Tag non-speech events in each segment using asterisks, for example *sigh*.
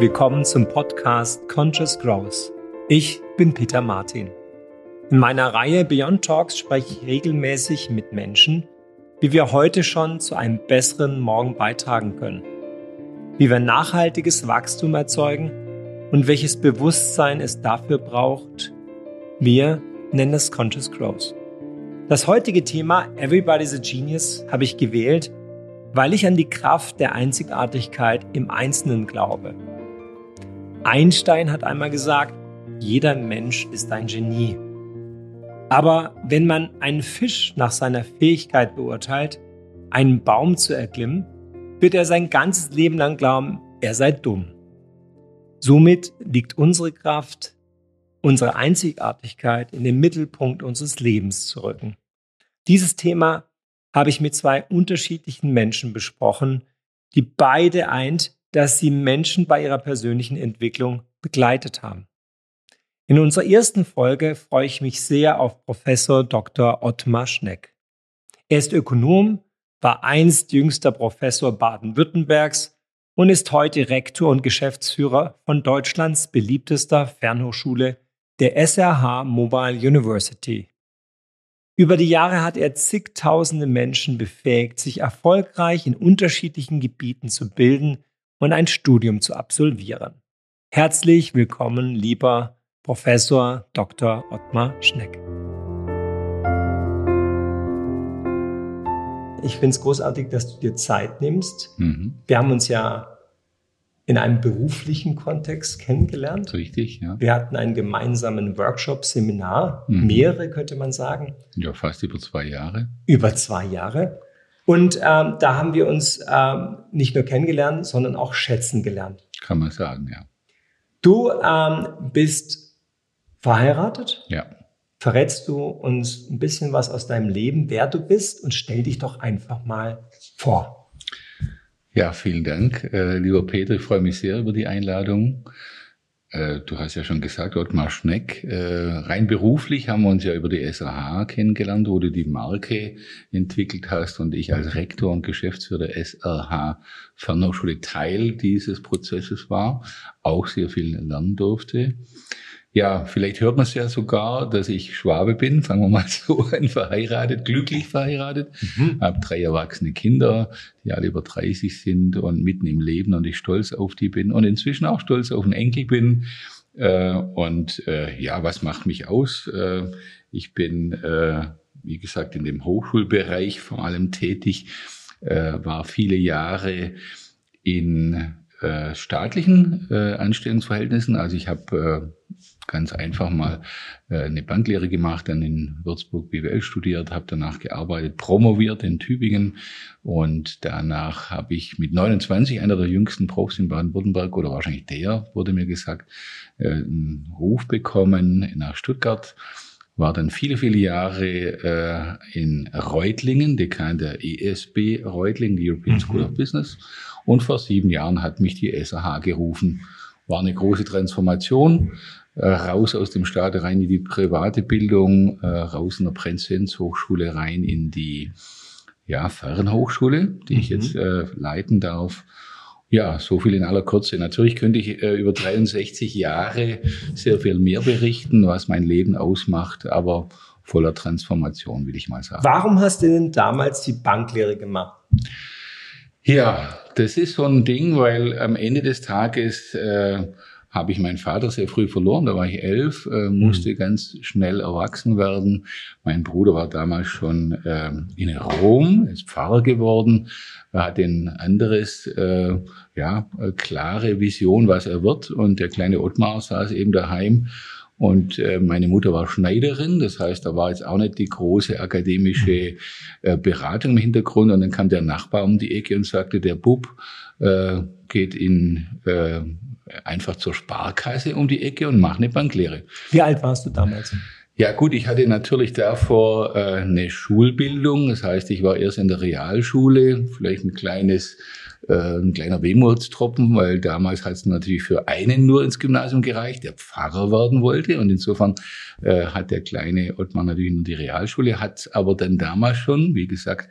Willkommen zum Podcast Conscious Growth. Ich bin Peter Martin. In meiner Reihe Beyond Talks spreche ich regelmäßig mit Menschen, wie wir heute schon zu einem besseren Morgen beitragen können, wie wir nachhaltiges Wachstum erzeugen und welches Bewusstsein es dafür braucht. Wir nennen es Conscious Growth. Das heutige Thema Everybody's a Genius habe ich gewählt, weil ich an die Kraft der Einzigartigkeit im Einzelnen glaube Einstein hat einmal gesagt, jeder Mensch ist ein Genie. Aber wenn man einen Fisch nach seiner Fähigkeit beurteilt, einen Baum zu erklimmen, wird er sein ganzes Leben lang glauben, er sei dumm. Somit liegt unsere Kraft, unsere Einzigartigkeit in den Mittelpunkt unseres Lebens zu rücken. Dieses Thema habe ich mit zwei unterschiedlichen Menschen besprochen, die beide eint, dass sie Menschen bei ihrer persönlichen Entwicklung begleitet haben. In unserer ersten Folge freue ich mich sehr auf Professor Dr. Ottmar Schneck. Er ist Ökonom, war einst jüngster Professor Baden-Württembergs und ist heute Rektor und Geschäftsführer von Deutschlands beliebtester Fernhochschule, der SRH Mobile University. Über die Jahre hat er zigtausende Menschen befähigt, sich erfolgreich in unterschiedlichen Gebieten zu bilden und ein Studium zu absolvieren. Herzlich willkommen, lieber Professor Dr. Ottmar Schneck. Ich finde es großartig, dass du dir Zeit nimmst. Mhm. Wir haben uns ja in einem beruflichen Kontext kennengelernt. Richtig, ja. Wir hatten einen gemeinsamen Workshop, Seminar, mhm. mehrere könnte man sagen. Ja, fast über zwei Jahre. Über zwei Jahre. Und ähm, da haben wir uns ähm, nicht nur kennengelernt, sondern auch schätzen gelernt. Kann man sagen, ja. Du ähm, bist verheiratet. Ja. Verrätst du uns ein bisschen was aus deinem Leben, wer du bist und stell dich doch einfach mal vor. Ja, vielen Dank, äh, lieber Peter. Ich freue mich sehr über die Einladung. Äh, du hast ja schon gesagt, Ottmar Schneck. Äh, rein beruflich haben wir uns ja über die SAH kennengelernt, wo du die Marke entwickelt hast und ich als Rektor und Geschäftsführer der SRH Fernhochschule Teil dieses Prozesses war, auch sehr viel lernen durfte. Ja, vielleicht hört man es ja sogar, dass ich Schwabe bin, fangen wir mal *laughs* so an, verheiratet, glücklich verheiratet, mhm. habe drei erwachsene Kinder, die alle über 30 sind und mitten im Leben und ich stolz auf die bin und inzwischen auch stolz auf einen Enkel bin. Äh, und äh, ja, was macht mich aus? Äh, ich bin, äh, wie gesagt, in dem Hochschulbereich vor allem tätig, äh, war viele Jahre in äh, staatlichen äh, Anstellungsverhältnissen. Also ich habe äh, ganz einfach mal äh, eine Banklehre gemacht, dann in Würzburg BWL studiert, habe danach gearbeitet, promoviert in Tübingen und danach habe ich mit 29, einer der jüngsten Profs in Baden-Württemberg oder wahrscheinlich der, wurde mir gesagt, äh, einen Ruf bekommen nach Stuttgart war dann viele, viele Jahre äh, in Reutlingen, Dekan der ESB Reutlingen, die European School mhm. of Business. Und vor sieben Jahren hat mich die SAH gerufen. War eine große Transformation äh, raus aus dem Staat rein in die private Bildung, äh, raus in der Präsenzhochschule rein in die ja, Fernhochschule, die mhm. ich jetzt äh, leiten darf. Ja, so viel in aller Kürze. Natürlich könnte ich äh, über 63 Jahre sehr viel mehr berichten, was mein Leben ausmacht, aber voller Transformation, will ich mal sagen. Warum hast du denn damals die Banklehre gemacht? Ja, das ist so ein Ding, weil am Ende des Tages äh, habe ich meinen Vater sehr früh verloren. Da war ich elf, äh, musste mhm. ganz schnell erwachsen werden. Mein Bruder war damals schon äh, in Rom, ist Pfarrer geworden, er hat ein anderes, äh, ja, äh, klare Vision, was er wird. Und der kleine Ottmar saß eben daheim und äh, meine Mutter war Schneiderin, das heißt, da war jetzt auch nicht die große akademische äh, Beratung im Hintergrund. Und dann kam der Nachbar um die Ecke und sagte, der Bub äh, geht in äh, einfach zur Sparkasse um die Ecke und macht eine Banklehre. Wie alt warst du damals? Ja gut, ich hatte natürlich davor äh, eine Schulbildung. Das heißt, ich war erst in der Realschule, vielleicht ein kleines, äh, ein kleiner Wehmutstropfen, weil damals hat es natürlich für einen nur ins Gymnasium gereicht, der Pfarrer werden wollte. Und insofern äh, hat der kleine Ottmar natürlich nur die Realschule, hat aber dann damals schon, wie gesagt,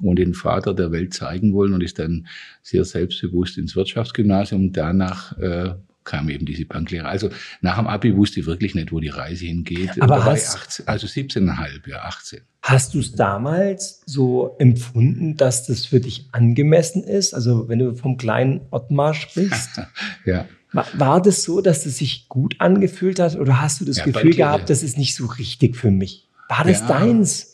und den Vater der Welt zeigen wollen und ist dann sehr selbstbewusst ins Wirtschaftsgymnasium. Danach äh, kam eben diese Banklehre. Also nach dem Abi wusste ich wirklich nicht, wo die Reise hingeht. Aber hast, 18, also 17,5, ja, 18. Hast du es damals so empfunden, dass das für dich angemessen ist? Also wenn du vom kleinen Ottmar sprichst? *laughs* ja. War, war, das so, dass es sich gut angefühlt hat oder hast du das ja, Gefühl gehabt, das ist nicht so richtig für mich? War das ja. deins?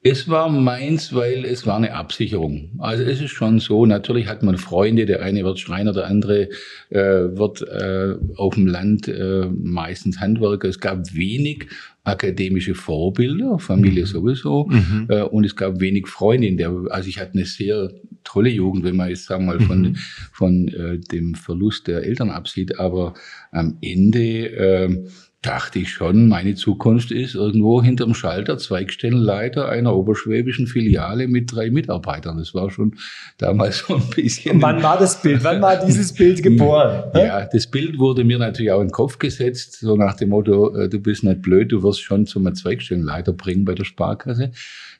Es war meins, weil es war eine Absicherung. Also es ist schon so, natürlich hat man Freunde, der eine wird Schreiner, der andere äh, wird äh, auf dem Land äh, meistens Handwerker. Es gab wenig akademische Vorbilder, Familie mhm. sowieso, mhm. Äh, und es gab wenig Freunde. Der, also ich hatte eine sehr tolle Jugend, wenn man jetzt sagen wir mal von, mhm. von äh, dem Verlust der Eltern absieht, aber am Ende äh, dachte ich schon, meine Zukunft ist irgendwo hinterm Schalter Zweigstellenleiter einer oberschwäbischen Filiale mit drei Mitarbeitern. Das war schon damals so ein bisschen. Und wann war das Bild? Wann war dieses Bild geboren? ja, das Bild wurde mir natürlich auch in den Kopf gesetzt, so nach dem Motto, äh, du bist nicht blöd, du wirst schon zum Zweigstellenleiter bringen bei der Sparkasse.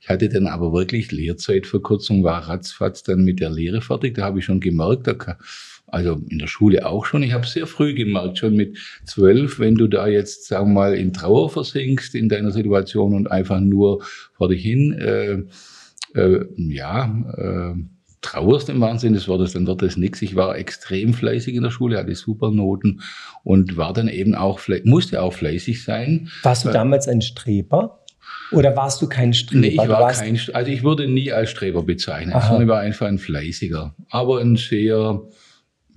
Ich hatte dann aber wirklich Lehrzeitverkürzung, war ratzfatz dann mit der Lehre fertig. Da habe ich schon gemerkt, da also in der Schule auch schon. Ich habe sehr früh gemerkt, schon mit zwölf, wenn du da jetzt, sagen wir mal, in Trauer versinkst in deiner Situation und einfach nur vor dich hin, äh, äh, ja, äh, trauerst im Wahnsinn des Wortes, dann wird das nichts. Ich war extrem fleißig in der Schule, hatte super Noten und war dann eben auch, musste auch fleißig sein. Warst du damals ein Streber? Oder warst du kein Streber? Nee, ich war kein, also ich wurde nie als Streber bezeichnet, Aha. sondern ich war einfach ein fleißiger, aber ein sehr,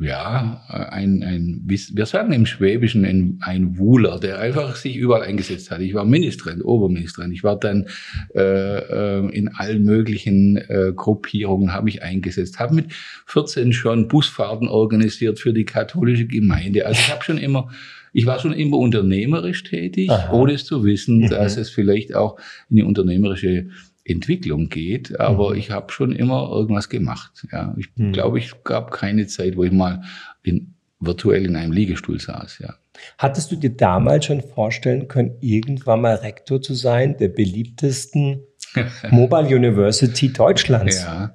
ja, ein, ein, wir sagen im Schwäbischen ein, ein Wuhler, der einfach sich überall eingesetzt hat. Ich war Ministerin, Oberministerin. Ich war dann äh, äh, in allen möglichen äh, Gruppierungen, habe mich eingesetzt, habe mit 14 schon Busfahrten organisiert für die katholische Gemeinde. Also ich habe schon immer, ich war schon immer unternehmerisch tätig, Aha. ohne es zu wissen, mhm. dass es vielleicht auch in die unternehmerische Entwicklung geht, aber mhm. ich habe schon immer irgendwas gemacht. Ja, ich mhm. glaube, ich gab keine Zeit, wo ich mal in, virtuell in einem Liegestuhl saß. Ja. Hattest du dir damals schon vorstellen können, irgendwann mal Rektor zu sein der beliebtesten *laughs* Mobile University Deutschlands? Ja,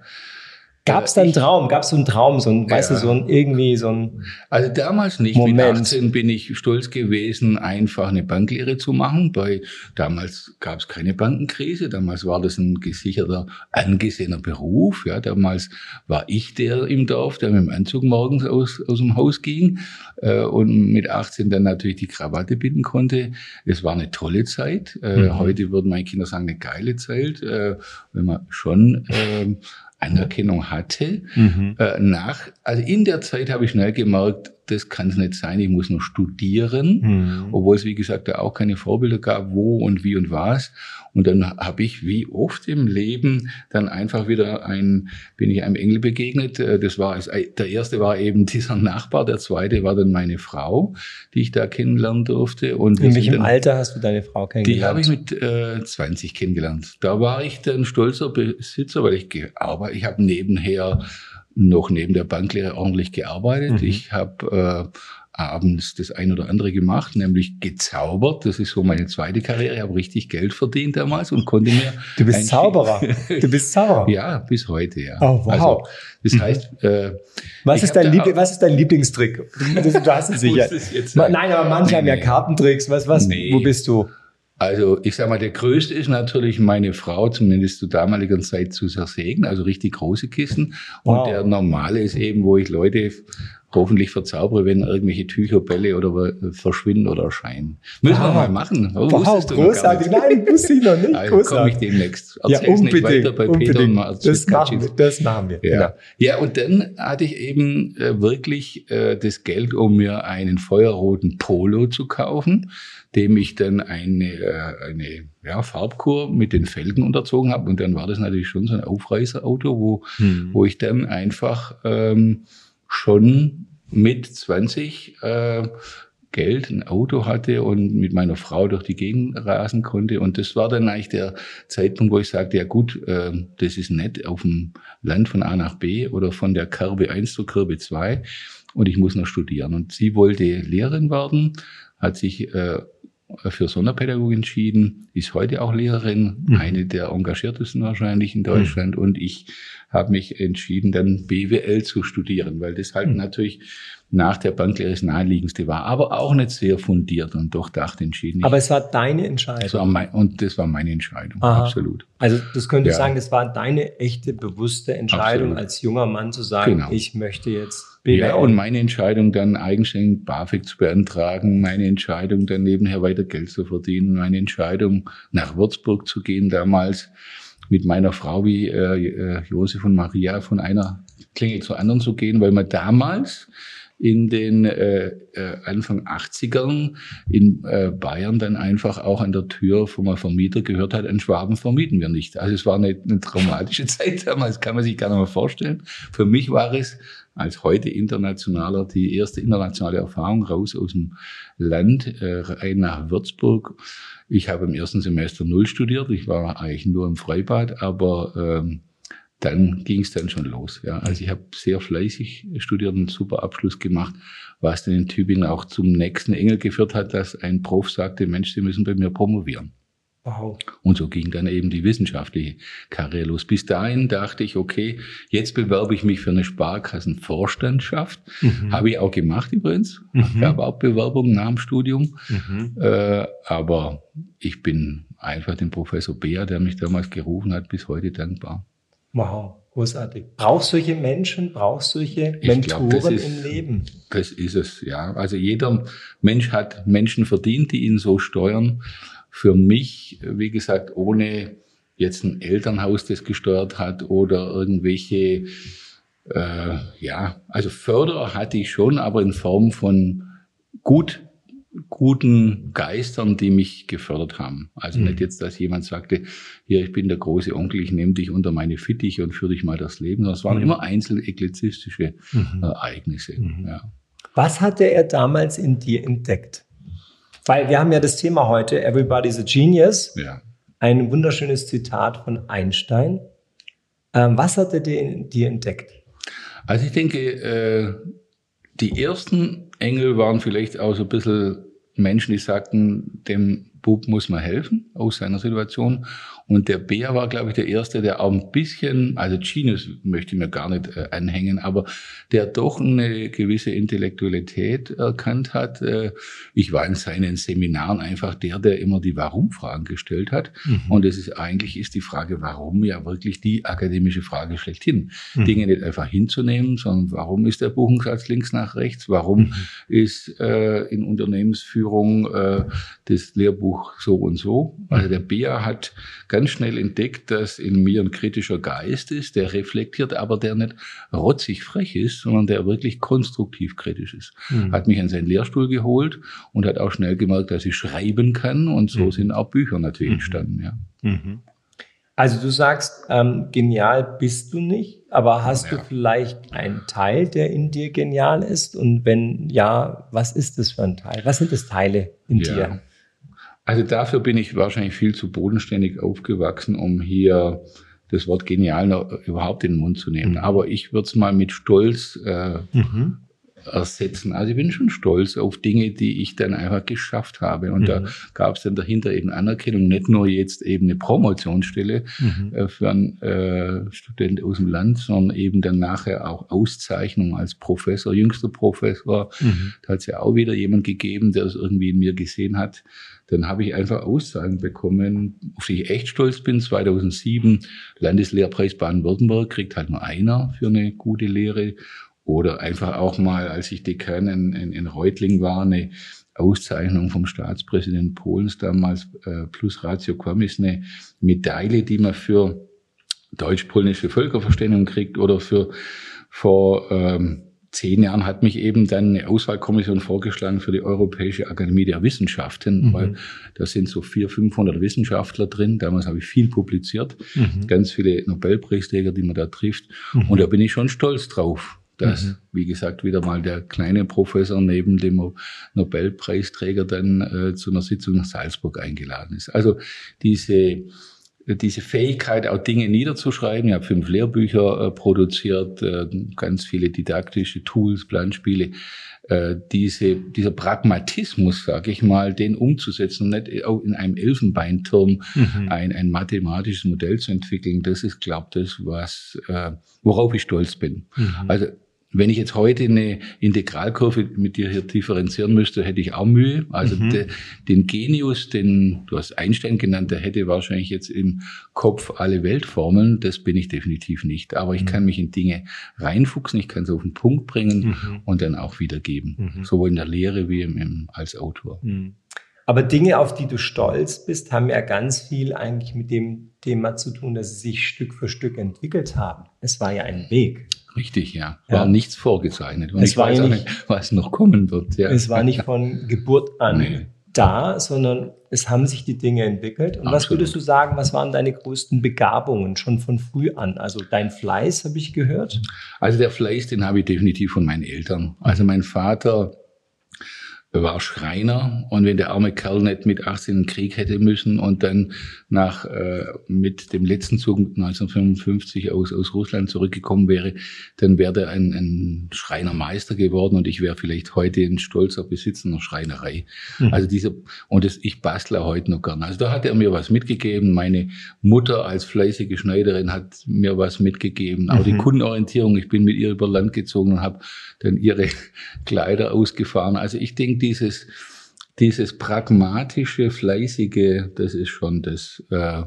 Gab es da einen Traum? Gab es so einen Traum, so ein, ja. weißt du, so ein irgendwie so ein Also damals nicht. Moment. Mit 18 bin ich stolz gewesen, einfach eine Banklehre zu machen. Bei damals gab es keine Bankenkrise. Damals war das ein gesicherter, angesehener Beruf. Ja, damals war ich der im Dorf, der mit dem Anzug morgens aus aus dem Haus ging äh, und mit 18 dann natürlich die Krawatte binden konnte. Es war eine tolle Zeit. Äh, mhm. Heute würden meine Kinder sagen, eine geile Zeit, äh, wenn man schon äh, Anerkennung hatte. Mhm. Äh, nach, also in der Zeit habe ich schnell gemerkt, das kann es nicht sein, ich muss noch studieren, mhm. obwohl es, wie gesagt, da auch keine Vorbilder gab, wo und wie und was. Und dann habe ich, wie oft im Leben, dann einfach wieder ein, bin ich einem Engel begegnet. Äh, das war, der erste war eben *laughs* dieser Nachbar, der zweite war dann meine Frau, die ich da kennenlernen durfte. Und In welchem dann, Alter hast du deine Frau kennengelernt? Die habe ich mit äh, 20 kennengelernt. Da war ich dann stolzer Besitzer, weil ich gearbeitet, ich habe nebenher noch neben der Banklehre ordentlich gearbeitet. Mhm. Ich habe äh, abends das ein oder andere gemacht, nämlich gezaubert. Das ist so meine zweite Karriere. Ich habe richtig Geld verdient damals und konnte mir. Du bist Zauberer. *laughs* Du bist Zauberer. ja, bis heute, ja. Oh, wow. Also, das mhm. heißt, äh, was, ist dein Liebling, was ist dein Lieblingstrick? Du, du hast es *laughs* sicher. Nein, aber manche haben ja Kartentricks. Was, was, nee. wo bist du? Also ich sag mal, der größte ist natürlich meine Frau, zumindest zu damaliger Zeit zu zersägen, also richtig große Kisten. Und wow. der normale ist eben, wo ich Leute hoffentlich verzaubere, wenn irgendwelche Tücher, Bälle oder verschwinden oder erscheinen. Müssen wow. wir mal machen. Oh, wow, großartig. Nein, wusste ich noch nicht. *laughs* Also komme ich demnächst. Erzähl's ja, unbedingt, nicht weiter bei unbedingt. Peter und das machen, wir, das machen wir. Ja. Genau. ja, und dann hatte ich eben äh, wirklich äh, das Geld, um mir einen feuerroten Polo zu kaufen, dem ich dann eine, äh, eine ja, Farbkur mit den Felgen unterzogen habe. Und dann war das natürlich schon so ein Aufreißerauto, wo, hm. wo ich dann einfach ähm, schon mit 20 äh, Geld, ein Auto hatte und mit meiner Frau durch die Gegend rasen konnte. Und das war dann eigentlich der Zeitpunkt, wo ich sagte, ja gut, äh, das ist nett auf dem Land von A nach B oder von der Kerbe 1 zur Kerbe 2 und ich muss noch studieren. Und sie wollte Lehrerin werden, hat sich äh, für Sonderpädagogik entschieden, ist heute auch Lehrerin, mhm. eine der engagiertesten wahrscheinlich in Deutschland. Mhm. Und ich habe mich entschieden, dann BWL zu studieren, weil das halt mhm. natürlich nach der Banklehre das naheliegendste war, aber auch nicht sehr fundiert und doch dachte entschieden. Aber es war deine Entscheidung. Das war mein, und das war meine Entscheidung, Aha. absolut. Also das könnte ja. sagen, das war deine echte bewusste Entscheidung absolut. als junger Mann zu sagen, genau. ich möchte jetzt Ja, und meine Entscheidung dann eigenständig BAföG zu beantragen, meine Entscheidung dann nebenher weiter Geld zu verdienen, meine Entscheidung nach Würzburg zu gehen damals mit meiner Frau wie äh, äh Josef und Maria von einer Klinge zur anderen zu gehen, weil man damals in den äh, äh, Anfang 80ern in äh, Bayern dann einfach auch an der Tür vom Vermieter gehört hat, an Schwaben vermieten wir nicht. Also es war eine, eine traumatische *laughs* Zeit damals, kann man sich gar nicht mehr vorstellen. Für mich war es als heute internationaler die erste internationale Erfahrung raus aus dem Land äh, rein nach Würzburg. Ich habe im ersten Semester null studiert. Ich war eigentlich nur im Freibad, aber ähm, dann ging es dann schon los. Ja. Also ich habe sehr fleißig studiert und einen super Abschluss gemacht, was dann in Tübingen auch zum nächsten Engel geführt hat, dass ein Prof sagte, Mensch, Sie müssen bei mir promovieren. Wow. Und so ging dann eben die wissenschaftliche Karriere los. Bis dahin dachte ich, okay, jetzt bewerbe ich mich für eine Sparkassenvorstandschaft. Mhm. Habe ich auch gemacht übrigens. Mhm. Gab auch Bewerbungen nach dem Studium. Mhm. Äh, aber ich bin einfach dem Professor Beer, der mich damals gerufen hat, bis heute dankbar. Wow, großartig. Brauchst solche Menschen, brauchst solche Mentoren glaub, ist, im Leben? Das ist es, ja. Also jeder Mensch hat Menschen verdient, die ihn so steuern. Für mich, wie gesagt, ohne jetzt ein Elternhaus, das gesteuert hat oder irgendwelche, äh, ja, also Förderer hatte ich schon, aber in Form von gut guten Geistern, die mich gefördert haben. Also mhm. nicht jetzt, dass jemand sagte, hier, ich bin der große Onkel, ich nehme dich unter meine Fittiche und führe dich mal das Leben, es waren mhm. immer einzelne ekklezistische mhm. Ereignisse. Mhm. Ja. Was hatte er damals in dir entdeckt? Weil wir haben ja das Thema heute, Everybody's a Genius. Ja. Ein wunderschönes Zitat von Einstein. Ähm, was hat er dir entdeckt? Also ich denke, äh, die ersten Engel waren vielleicht auch so ein bisschen Menschen, die sagten, dem Bub muss man helfen aus seiner Situation. Und der Bär war, glaube ich, der Erste, der auch ein bisschen, also Genius möchte ich mir gar nicht äh, anhängen, aber der doch eine gewisse Intellektualität erkannt hat. Äh, ich war in seinen Seminaren einfach der, der immer die Warum-Fragen gestellt hat. Mhm. Und es ist eigentlich ist die Frage, warum ja wirklich die akademische Frage schlechthin. Mhm. Dinge nicht einfach hinzunehmen, sondern warum ist der Buchungssatz links nach rechts? Warum mhm. ist äh, in Unternehmensführung äh, das Lehrbuch Buch so und so. Also der Bea hat ganz schnell entdeckt, dass in mir ein kritischer Geist ist, der reflektiert, aber der nicht rotzig frech ist, sondern der wirklich konstruktiv kritisch ist. Mhm. Hat mich an seinen Lehrstuhl geholt und hat auch schnell gemerkt, dass ich schreiben kann und so mhm. sind auch Bücher natürlich mhm. entstanden. Ja. Mhm. Also du sagst, ähm, genial bist du nicht, aber hast ja. du vielleicht einen Teil, der in dir genial ist? Und wenn ja, was ist das für ein Teil? Was sind das Teile in ja. dir? Also dafür bin ich wahrscheinlich viel zu bodenständig aufgewachsen, um hier das Wort genial noch überhaupt in den Mund zu nehmen. Mhm. Aber ich würde es mal mit Stolz äh, mhm ersetzen. Also ich bin schon stolz auf Dinge, die ich dann einfach geschafft habe. Und mhm. da gab es dann dahinter eben Anerkennung, nicht nur jetzt eben eine Promotionsstelle mhm. äh, für einen äh, Student aus dem Land, sondern eben dann nachher auch Auszeichnung als Professor, jüngster Professor. Mhm. Da hat es ja auch wieder jemand gegeben, der es irgendwie in mir gesehen hat. Dann habe ich einfach Aussagen bekommen, auf die ich echt stolz bin. 2007 Landeslehrpreis Baden-Württemberg kriegt halt nur einer für eine gute Lehre. Oder einfach auch mal, als ich Dekan in, in, in Reutling war, eine Auszeichnung vom Staatspräsident Polens damals, äh, plus Ratio Quamis, eine Medaille, die man für deutsch-polnische Völkerverständigung kriegt oder für vor ähm, zehn Jahren hat mich eben dann eine Auswahlkommission vorgeschlagen für die Europäische Akademie der Wissenschaften, mhm. weil da sind so vier, 500 Wissenschaftler drin. Damals habe ich viel publiziert, mhm. ganz viele Nobelpreisträger, die man da trifft. Mhm. Und da bin ich schon stolz drauf dass, mhm. wie gesagt, wieder mal der kleine Professor neben dem Nobelpreisträger dann äh, zu einer Sitzung nach Salzburg eingeladen ist. Also diese diese Fähigkeit, auch Dinge niederzuschreiben. Ich habe fünf Lehrbücher äh, produziert, äh, ganz viele didaktische Tools, Planspiele. Äh, diese, dieser Pragmatismus, sage ich mal, den umzusetzen und nicht auch in einem Elfenbeinturm mhm. ein, ein mathematisches Modell zu entwickeln, das ist, glaube ich, das, was, worauf ich stolz bin. Mhm. Also wenn ich jetzt heute eine Integralkurve mit dir hier differenzieren müsste, hätte ich auch Mühe. Also mhm. de, den Genius, den du hast Einstein genannt, der hätte wahrscheinlich jetzt im Kopf alle Weltformeln. Das bin ich definitiv nicht. Aber ich mhm. kann mich in Dinge reinfuchsen, ich kann es auf den Punkt bringen mhm. und dann auch wiedergeben. Mhm. Sowohl in der Lehre wie im, im, als Autor. Mhm. Aber Dinge, auf die du stolz bist, haben ja ganz viel eigentlich mit dem Thema zu tun, dass sie sich Stück für Stück entwickelt haben. Es war ja ein Weg. Richtig, ja. War ja. nichts vorgezeichnet. Und es ich war weiß ja nicht, was noch kommen wird. Ja. Es war nicht von Geburt an nee. da, sondern es haben sich die Dinge entwickelt. Und Absolut. was würdest du sagen, was waren deine größten Begabungen schon von früh an? Also dein Fleiß, habe ich gehört? Also der Fleiß, den habe ich definitiv von meinen Eltern. Also mein Vater war Schreiner und wenn der arme Kerl nicht mit 18 in den Krieg hätte müssen und dann nach äh, mit dem letzten Zug 1955 aus, aus Russland zurückgekommen wäre, dann wäre er ein, ein Schreinermeister geworden und ich wäre vielleicht heute ein stolzer Besitzer einer Schreinerei. Mhm. Also dieser und das, ich bastle heute noch gern. Also da hat er mir was mitgegeben. Meine Mutter als fleißige Schneiderin hat mir was mitgegeben. Auch mhm. die Kundenorientierung. Ich bin mit ihr über Land gezogen und habe dann ihre *laughs* Kleider ausgefahren. Also ich denke, dieses, dieses pragmatische, fleißige, das ist schon das, äh,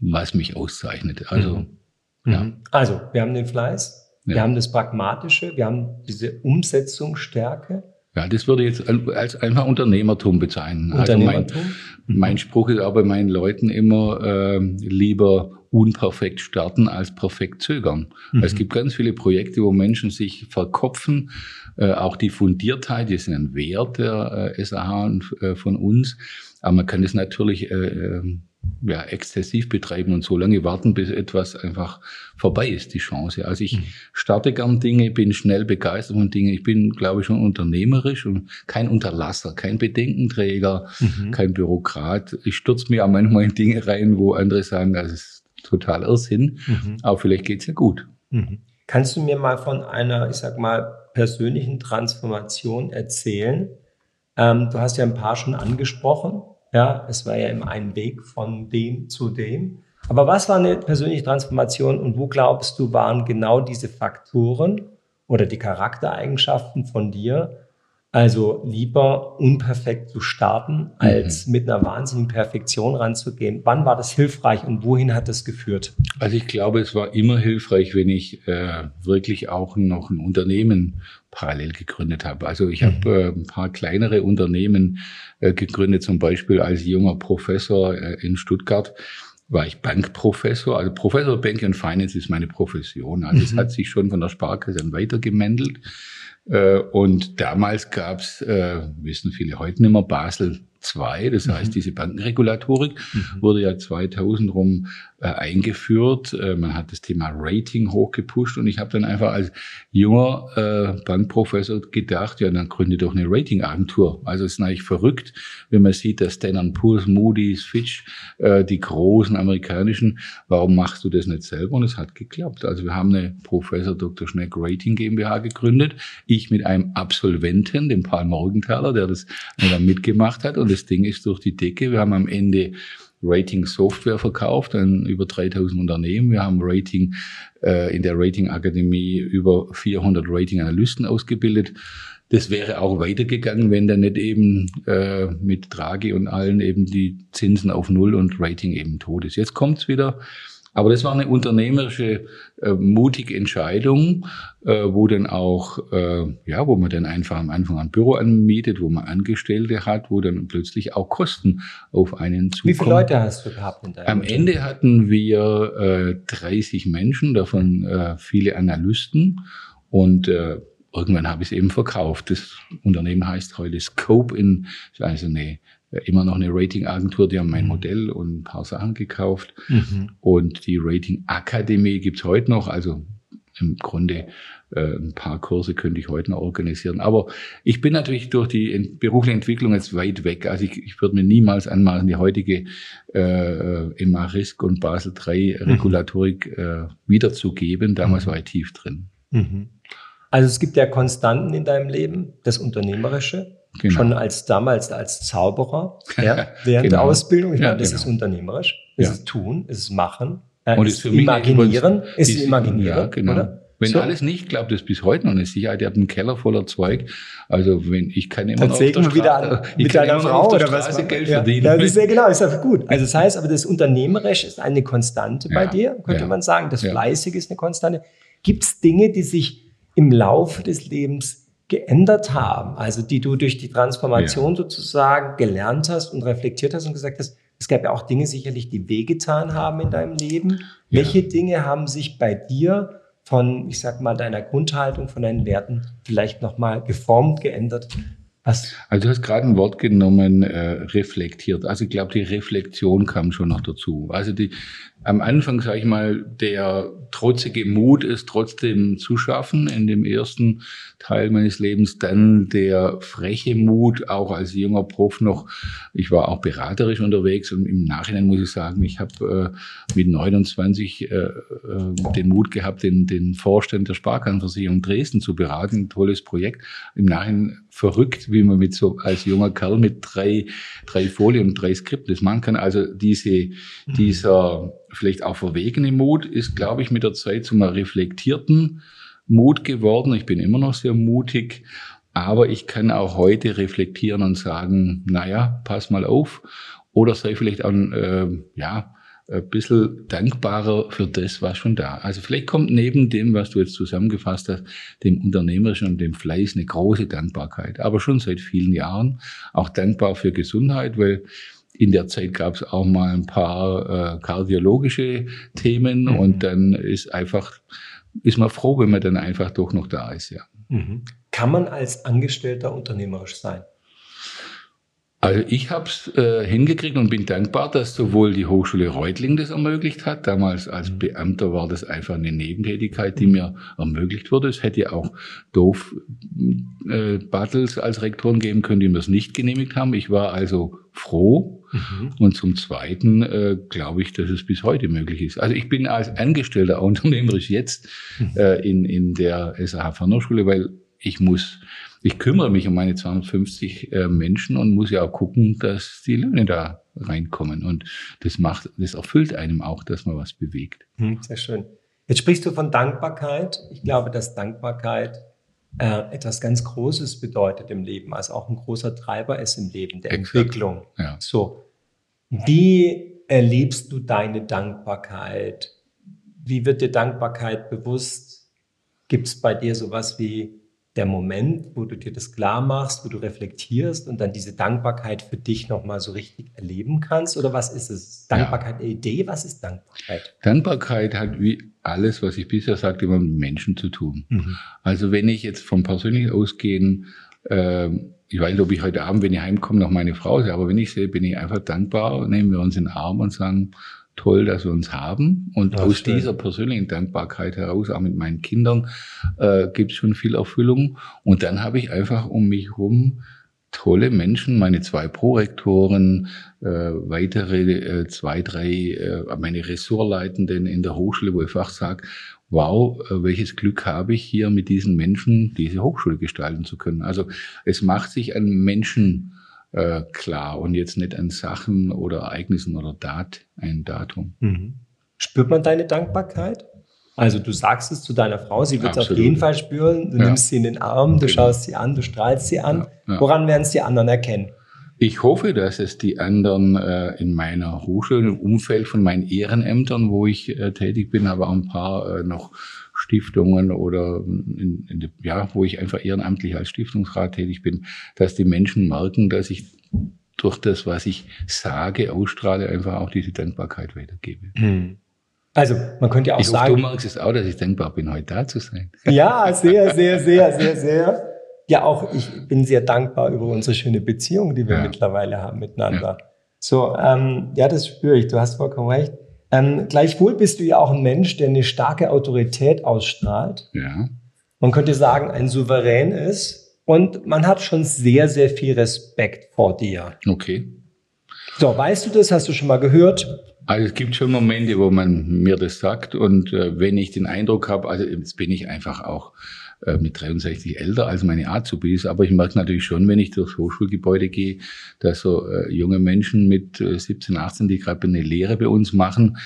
was mich auszeichnet. Also, mhm. ja. Mhm. Also, wir haben den Fleiß, ja. wir haben das Pragmatische, wir haben diese Umsetzungsstärke. Ja, das würde ich jetzt als einfach Unternehmertum bezeichnen. Unternehmertum? Also mein, mein Spruch ist auch bei meinen Leuten immer äh, lieber unperfekt starten als perfekt zögern. Mhm. Es gibt ganz viele Projekte, wo Menschen sich verkopfen, äh, auch die Fundiertheit, die ist ein Wert der äh, SAH und, äh, von uns, aber man kann es natürlich äh, ähm, ja, exzessiv betreiben und so lange warten, bis etwas einfach vorbei ist, die Chance. Also ich mhm. starte gern Dinge, bin schnell begeistert von Dingen. Ich bin, glaube ich, schon unternehmerisch und kein Unterlasser, kein Bedenkenträger, mhm. kein Bürokrat. Ich stürze mir auch manchmal in Dinge rein, wo andere sagen, das ist total Irrsinn, mhm. aber vielleicht geht's ja gut. Mhm. Kannst du mir mal von einer, ich sag mal, persönlichen Transformation erzählen? Ähm, du hast ja ein paar schon angesprochen. Ja, es war ja immer ein Weg von dem zu dem. Aber was war eine persönliche Transformation und wo glaubst du, waren genau diese Faktoren oder die Charaktereigenschaften von dir, also lieber unperfekt zu starten, als mhm. mit einer wahnsinnigen Perfektion ranzugehen. Wann war das hilfreich und wohin hat das geführt? Also ich glaube, es war immer hilfreich, wenn ich äh, wirklich auch noch ein Unternehmen parallel gegründet habe. Also ich mhm. habe äh, ein paar kleinere Unternehmen äh, gegründet, zum Beispiel als junger Professor äh, in Stuttgart war ich Bankprofessor. Also Professor Banking and Finance ist meine Profession. Also es mhm. hat sich schon von der Sparkasse dann weitergemändelt. Äh, und damals gab's, äh, wissen viele heute nicht mehr, Basel 2, das heißt, mhm. diese Bankenregulatorik mhm. wurde ja 2000 rum äh, eingeführt. Äh, man hat das Thema Rating hochgepusht und ich habe dann einfach als junger äh, Bankprofessor gedacht, ja, dann gründe doch eine Ratingagentur. Also es ist eigentlich verrückt, wenn man sieht, dass Standard Poor's, Moody's, Fitch, äh, die großen amerikanischen, warum machst du das nicht selber? Und es hat geklappt. Also wir haben eine Professor Dr. Schneck Rating GmbH gegründet. Ich mit einem Absolventen, dem Paul Morgenthaler, der das dann mitgemacht hat und das Ding ist durch die Decke. Wir haben am Ende Rating Software verkauft an über 3000 Unternehmen. Wir haben Rating äh, in der Rating Akademie über 400 Rating Analysten ausgebildet. Das wäre auch weitergegangen, wenn da nicht eben äh, mit Draghi und allen eben die Zinsen auf Null und Rating eben tot ist. Jetzt kommt's wieder aber das war eine unternehmerische, äh, mutige Entscheidung, äh, wo dann auch, äh, ja, wo man dann einfach am Anfang ein Büro anmietet, wo man Angestellte hat, wo dann plötzlich auch Kosten auf einen zukommen. Wie viele Leute hast du gehabt in deinem Am? Ende hatten wir äh, 30 Menschen, davon äh, viele Analysten und äh, irgendwann habe ich es eben verkauft. Das Unternehmen heißt heute Scope in, also eine immer noch eine Ratingagentur, die haben mein mhm. Modell und ein paar Sachen gekauft. Mhm. Und die Rating Akademie gibt's heute noch, also im Grunde äh, ein paar Kurse könnte ich heute noch organisieren. Aber ich bin natürlich durch die berufliche Entwicklung jetzt weit weg. Also ich, ich würde mir niemals anmaßen, die heutige äh, EMA-Risk und Basel III mhm. Regulatorik äh, wiederzugeben. Damals mhm. war ich tief drin. Mhm. Also es gibt ja Konstanten in deinem Leben, das Unternehmerische, Genau. Schon als damals als Zauberer, ja, *laughs* während genau. der Ausbildung. Ich ja, meine, das genau. ist unternehmerisch. Es ist tun, es ist machen, äh, und es ist imaginieren, es ist imaginieren, ja, genau. oder? Wenn so. alles nicht klappt, ist bis heute noch eine Sicherheit. Ihr habt einen Keller voller Zeug. Also wenn ich kann immer noch auf der Straße, wieder an, mit deiner Frau oder was Geld ja. verdienen. Ja, das ist ja genau, ist ja gut. Also das heißt, aber das Unternehmerisch ist eine Konstante ja. bei dir, könnte ja. man sagen. Das Fleißige ist eine Konstante. Gibt es Dinge, die sich im Laufe des Lebens geändert haben, also die du durch die Transformation ja. sozusagen gelernt hast und reflektiert hast und gesagt hast, es gab ja auch Dinge sicherlich, die wehgetan haben in deinem Leben. Ja. Welche Dinge haben sich bei dir von, ich sag mal, deiner Grundhaltung, von deinen Werten vielleicht nochmal geformt, geändert? Was? Also du hast gerade ein Wort genommen, äh, reflektiert. Also ich glaube, die Reflexion kam schon noch dazu. Also die, am Anfang, sage ich mal, der trotzige Mut ist trotzdem zu schaffen in dem ersten Teil meines Lebens. Dann der freche Mut, auch als junger Prof noch. Ich war auch beraterisch unterwegs und im Nachhinein muss ich sagen, ich habe äh, mit 29 äh, äh, den Mut gehabt, den, den Vorstand der Sparkassenversicherung Dresden zu beraten. Ein tolles Projekt. Im Nachhinein verrückt, wie man mit so als junger Kerl mit drei, drei Folien und drei Skripten das machen kann. Also diese, dieser vielleicht auch verwegene Mut ist, glaube ich, mit der Zeit zu einem reflektierten Mut geworden. Ich bin immer noch sehr mutig, aber ich kann auch heute reflektieren und sagen, naja, pass mal auf. Oder sei vielleicht auch, äh, ja, ein bisschen dankbarer für das, was schon da. Also vielleicht kommt neben dem, was du jetzt zusammengefasst hast, dem Unternehmerischen und dem Fleiß eine große Dankbarkeit. Aber schon seit vielen Jahren auch dankbar für Gesundheit, weil in der Zeit gab es auch mal ein paar äh, kardiologische Themen mhm. und dann ist einfach, ist man froh, wenn man dann einfach doch noch da ist, ja. Mhm. Kann man als Angestellter unternehmerisch sein? Also ich habe es äh, hingekriegt und bin dankbar, dass sowohl die Hochschule Reutling das ermöglicht hat. Damals als mhm. Beamter war das einfach eine Nebentätigkeit, die mir ermöglicht wurde. Es hätte auch doof äh, Battles als Rektoren geben können, die mir es nicht genehmigt haben. Ich war also froh. Mhm. Und zum Zweiten äh, glaube ich, dass es bis heute möglich ist. Also ich bin als Angestellter *laughs* unternehmerisch jetzt mhm. äh, in, in der SAH Fernhochschule, weil ich muss ich kümmere mich um meine 250 äh, Menschen und muss ja auch gucken, dass die Löhne da reinkommen. Und das macht, das erfüllt einem auch, dass man was bewegt. Hm, sehr schön. Jetzt sprichst du von Dankbarkeit. Ich glaube, dass Dankbarkeit äh, etwas ganz Großes bedeutet im Leben, also auch ein großer Treiber ist im Leben der Exakt. Entwicklung. Ja. So, wie erlebst du deine Dankbarkeit? Wie wird dir Dankbarkeit bewusst? Gibt es bei dir sowas wie der Moment, wo du dir das klar machst, wo du reflektierst und dann diese Dankbarkeit für dich nochmal so richtig erleben kannst? Oder was ist es? Dankbarkeit, ja. Idee? Was ist Dankbarkeit? Dankbarkeit hat wie alles, was ich bisher sagte, immer mit Menschen zu tun. Mhm. Also wenn ich jetzt vom Persönlichen ausgehen, äh, ich weiß nicht, ob ich heute Abend, wenn ich heimkomme, noch meine Frau sehe, aber wenn ich sehe, bin ich einfach dankbar, nehmen wir uns in den Arm und sagen, toll, dass wir uns haben. Und ja, aus schön. dieser persönlichen Dankbarkeit heraus, auch mit meinen Kindern, äh, gibt es schon viel Erfüllung. Und dann habe ich einfach um mich herum tolle Menschen, meine zwei Prorektoren, äh, weitere äh, zwei, drei, äh, meine Ressortleitenden in der Hochschule, wo ich einfach sage, wow, äh, welches Glück habe ich hier mit diesen Menschen diese Hochschule gestalten zu können. Also es macht sich an Menschen äh, klar und jetzt nicht an Sachen oder Ereignissen oder Dat, ein Datum. Mhm. Spürt man deine Dankbarkeit? Also du sagst es zu deiner Frau, sie wird es auf jeden Fall spüren. Du ja. nimmst sie in den Arm, du genau. schaust sie an, du strahlst sie an. Ja, ja. Woran werden es die anderen erkennen? Ich hoffe, dass es die anderen äh, in meiner Hochschule, im Umfeld von meinen Ehrenämtern, wo ich äh, tätig bin, aber auch ein paar äh, noch Stiftungen oder in, in, ja, wo ich einfach ehrenamtlich als Stiftungsrat tätig bin, dass die Menschen merken, dass ich durch das, was ich sage, ausstrahle, einfach auch diese Dankbarkeit weitergebe. Hm. Also man könnte ja auch ich sagen. Hoffe, du magst es auch, dass ich dankbar bin, heute da zu sein. *laughs* Ja, sehr, sehr, sehr, sehr, sehr. Ja, auch ich bin sehr dankbar über unsere schöne Beziehung, die wir ja. mittlerweile haben miteinander. Ja. So, ähm, ja, das spüre ich. Du hast vollkommen recht. Ähm, gleichwohl bist du ja auch ein Mensch, der eine starke Autorität ausstrahlt. Ja. Man könnte sagen, ein Souverän ist. Und man hat schon sehr, sehr viel Respekt vor dir. Okay. So, weißt du das? Hast du schon mal gehört? Also es gibt schon Momente, wo man mir das sagt und äh, wenn ich den Eindruck habe, also jetzt bin ich einfach auch äh, mit 63 älter als meine Azubis, aber ich merke natürlich schon, wenn ich durchs Hochschulgebäude gehe, dass so äh, junge Menschen mit äh, 17, 18, die gerade eine Lehre bei uns machen,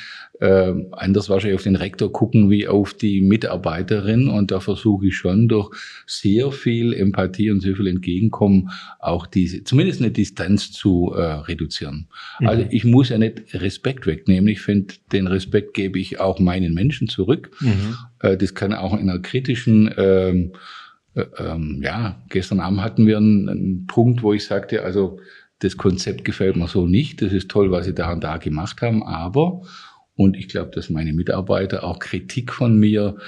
äh, anders wahrscheinlich auf den Rektor gucken wie auf die Mitarbeiterin und da versuche ich schon durch sehr viel Empathie und sehr viel Entgegenkommen auch diese, zumindest eine Distanz zu äh, reduzieren. Mhm. Also ich muss ja nicht Respekt wegnehmen. Ich finde, den Respekt gebe ich auch meinen Menschen zurück. Mhm. Äh, das kann auch in einer kritischen ähm, äh, ähm, ja, gestern Abend hatten wir einen, einen Punkt, wo ich sagte, also das Konzept gefällt mir so nicht. Das ist toll, was Sie da und da gemacht haben, aber und ich glaube, dass meine Mitarbeiter auch Kritik von mir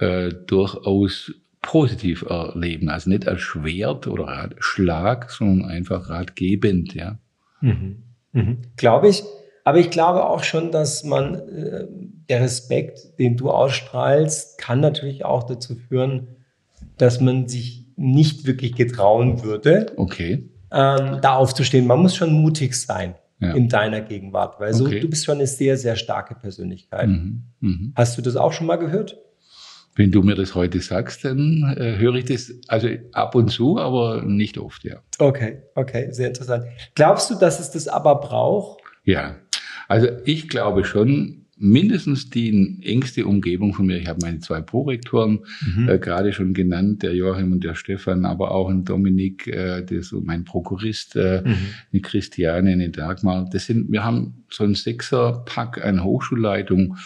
äh, durchaus positiv erleben. Also nicht als Schwert oder Ratschlag, sondern einfach ratgebend, ja. Mhm. Mhm. Glaube ich. Aber ich glaube auch schon, dass man, äh, der Respekt, den du ausstrahlst, kann natürlich auch dazu führen, dass man sich nicht wirklich getrauen würde, okay. ähm, da aufzustehen. Man muss schon mutig sein ja. in deiner Gegenwart, weil so, okay. du bist schon eine sehr, sehr starke Persönlichkeit. Mhm. Mhm. Hast du das auch schon mal gehört? Wenn du mir das heute sagst, dann äh, höre ich das also ab und zu, aber nicht oft, ja. Okay, okay, sehr interessant. Glaubst du, dass es das aber braucht? Ja, also ich glaube schon, mindestens die engste Umgebung von mir. Ich habe meine zwei Prorektoren mhm. äh, gerade schon genannt, der Joachim und der Stefan, aber auch ein Dominik, äh, ist mein Prokurist, äh, mhm. eine Christiane, eine Dagmar. Das sind, wir haben so ein Sechser-Pack an Hochschulleitung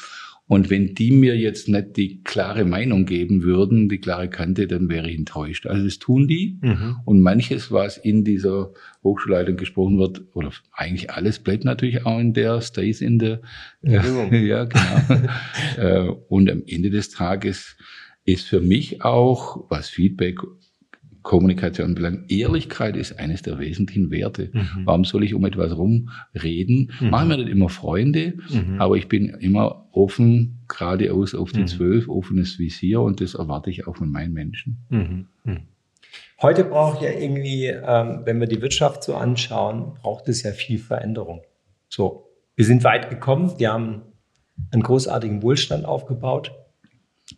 und wenn die mir jetzt nicht die klare Meinung geben würden, die klare Kante, dann wäre ich enttäuscht. Also das tun die. Mhm. Und manches, was in dieser Hochschulleitung gesprochen wird, oder eigentlich alles, bleibt natürlich auch in der, stays in der. Ja, *laughs* ja genau. *laughs* Äh, und am Ende des Tages ist für mich auch, was Feedback Kommunikation belangt. Ehrlichkeit ist eines der wesentlichen Werte. Mhm. Warum soll ich um etwas rumreden? Mhm. Machen wir nicht immer Freunde, mhm. aber ich bin immer offen, geradeaus auf die mhm. zwölf, offenes Visier und das erwarte ich auch von meinen Menschen. Mhm. Mhm. Heute braucht ja irgendwie, ähm, wenn wir die Wirtschaft so anschauen, braucht es ja viel Veränderung. So, wir sind weit gekommen, wir haben einen großartigen Wohlstand aufgebaut.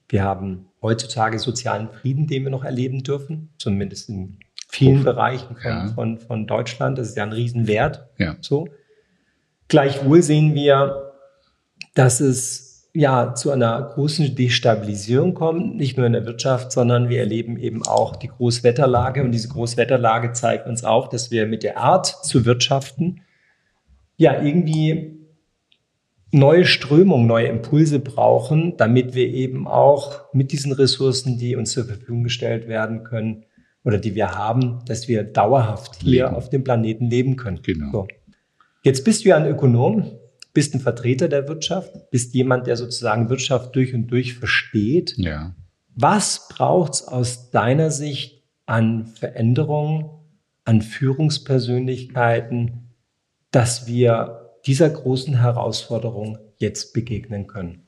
Wir haben heutzutage sozialen Frieden, den wir noch erleben dürfen, zumindest in vielen Bereichen von, ja. von, von Deutschland. Das ist ja ein Riesenwert. Ja. So. Gleichwohl sehen wir, dass es ja zu einer großen Destabilisierung kommt, nicht nur in der Wirtschaft, sondern wir erleben eben auch die Großwetterlage. Und diese Großwetterlage zeigt uns auch, dass wir mit der Art zu wirtschaften ja irgendwie neue Strömung, neue Impulse brauchen, damit wir eben auch mit diesen Ressourcen, die uns zur Verfügung gestellt werden können oder die wir haben, dass wir dauerhaft hier leben. auf dem Planeten leben können. Genau. So. Jetzt bist du ja ein Ökonom, bist ein Vertreter der Wirtschaft, bist jemand, der sozusagen Wirtschaft durch und durch versteht. Ja. Was braucht es aus deiner Sicht an Veränderungen, an Führungspersönlichkeiten, dass wir dieser großen Herausforderung jetzt begegnen können?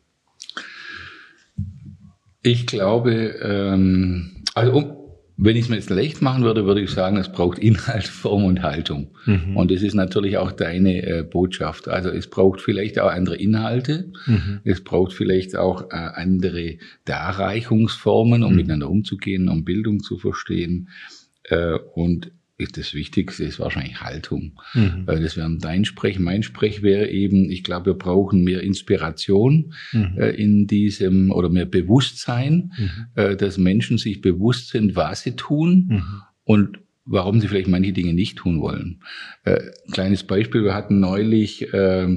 Ich glaube, ähm, also um, wenn ich es mir jetzt leicht machen würde, würde ich sagen, es braucht Inhalt, Form und Haltung. Mhm. Und das ist natürlich auch deine äh, Botschaft. Also es braucht vielleicht auch andere Inhalte. Mhm. Es braucht vielleicht auch äh, andere Darreichungsformen, um mhm. miteinander umzugehen, um Bildung zu verstehen. Äh, und das Wichtigste ist wahrscheinlich Haltung. Mhm. Das wäre dein Sprech. Mein Sprech wäre eben, ich glaube, wir brauchen mehr Inspiration mhm. Äh, in diesem oder mehr Bewusstsein, mhm. Äh, dass Menschen sich bewusst sind, was sie tun mhm. und warum sie vielleicht manche Dinge nicht tun wollen. Äh, kleines Beispiel, wir hatten neulich äh,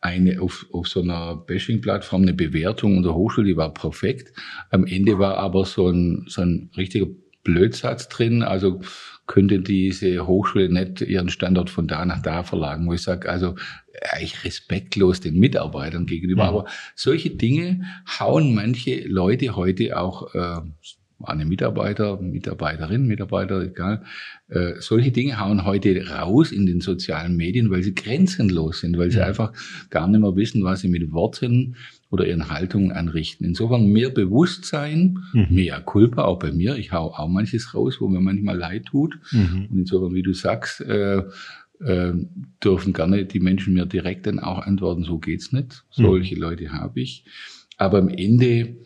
eine auf, auf so einer Bashing-Plattform eine Bewertung unserer Hochschule, die war perfekt. Am Ende war aber so ein, so ein richtiger Blödsatz drin. Also könnte diese Hochschule nicht ihren Standort von da nach da verlagen, wo ich sage, also eigentlich respektlos den Mitarbeitern gegenüber. Mhm. Aber solche Dinge hauen manche Leute heute auch äh, eine Mitarbeiter, Mitarbeiterin, Mitarbeiter, egal. Äh, solche Dinge hauen heute raus in den sozialen Medien, weil sie grenzenlos sind, weil sie einfach gar nicht mehr wissen, was sie mit Worten oder ihren Haltungen anrichten. Insofern mehr Bewusstsein, mhm. mehr Culpa, auch bei mir. Ich hau auch manches raus, wo mir manchmal leid tut. Mhm. Und insofern, wie du sagst, äh, äh, dürfen gerne die Menschen mir direkt dann auch antworten, so geht's nicht. Solche mhm. Leute habe ich. Aber am Ende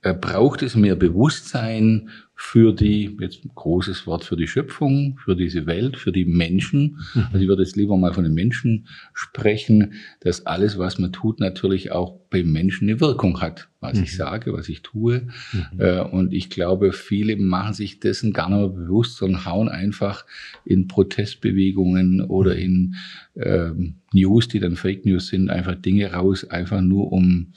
braucht es mehr Bewusstsein für die, jetzt ein großes Wort für die Schöpfung, für diese Welt, für die Menschen. Mhm. Also ich würde jetzt lieber mal von den Menschen sprechen, dass alles, was man tut, natürlich auch beim Menschen eine Wirkung hat, was mhm. ich sage, was ich tue. Mhm. Äh, und ich glaube, viele machen sich dessen gar nicht mehr bewusst, sondern hauen einfach in Protestbewegungen oder mhm. in äh, News, die dann Fake News sind, einfach Dinge raus, einfach nur um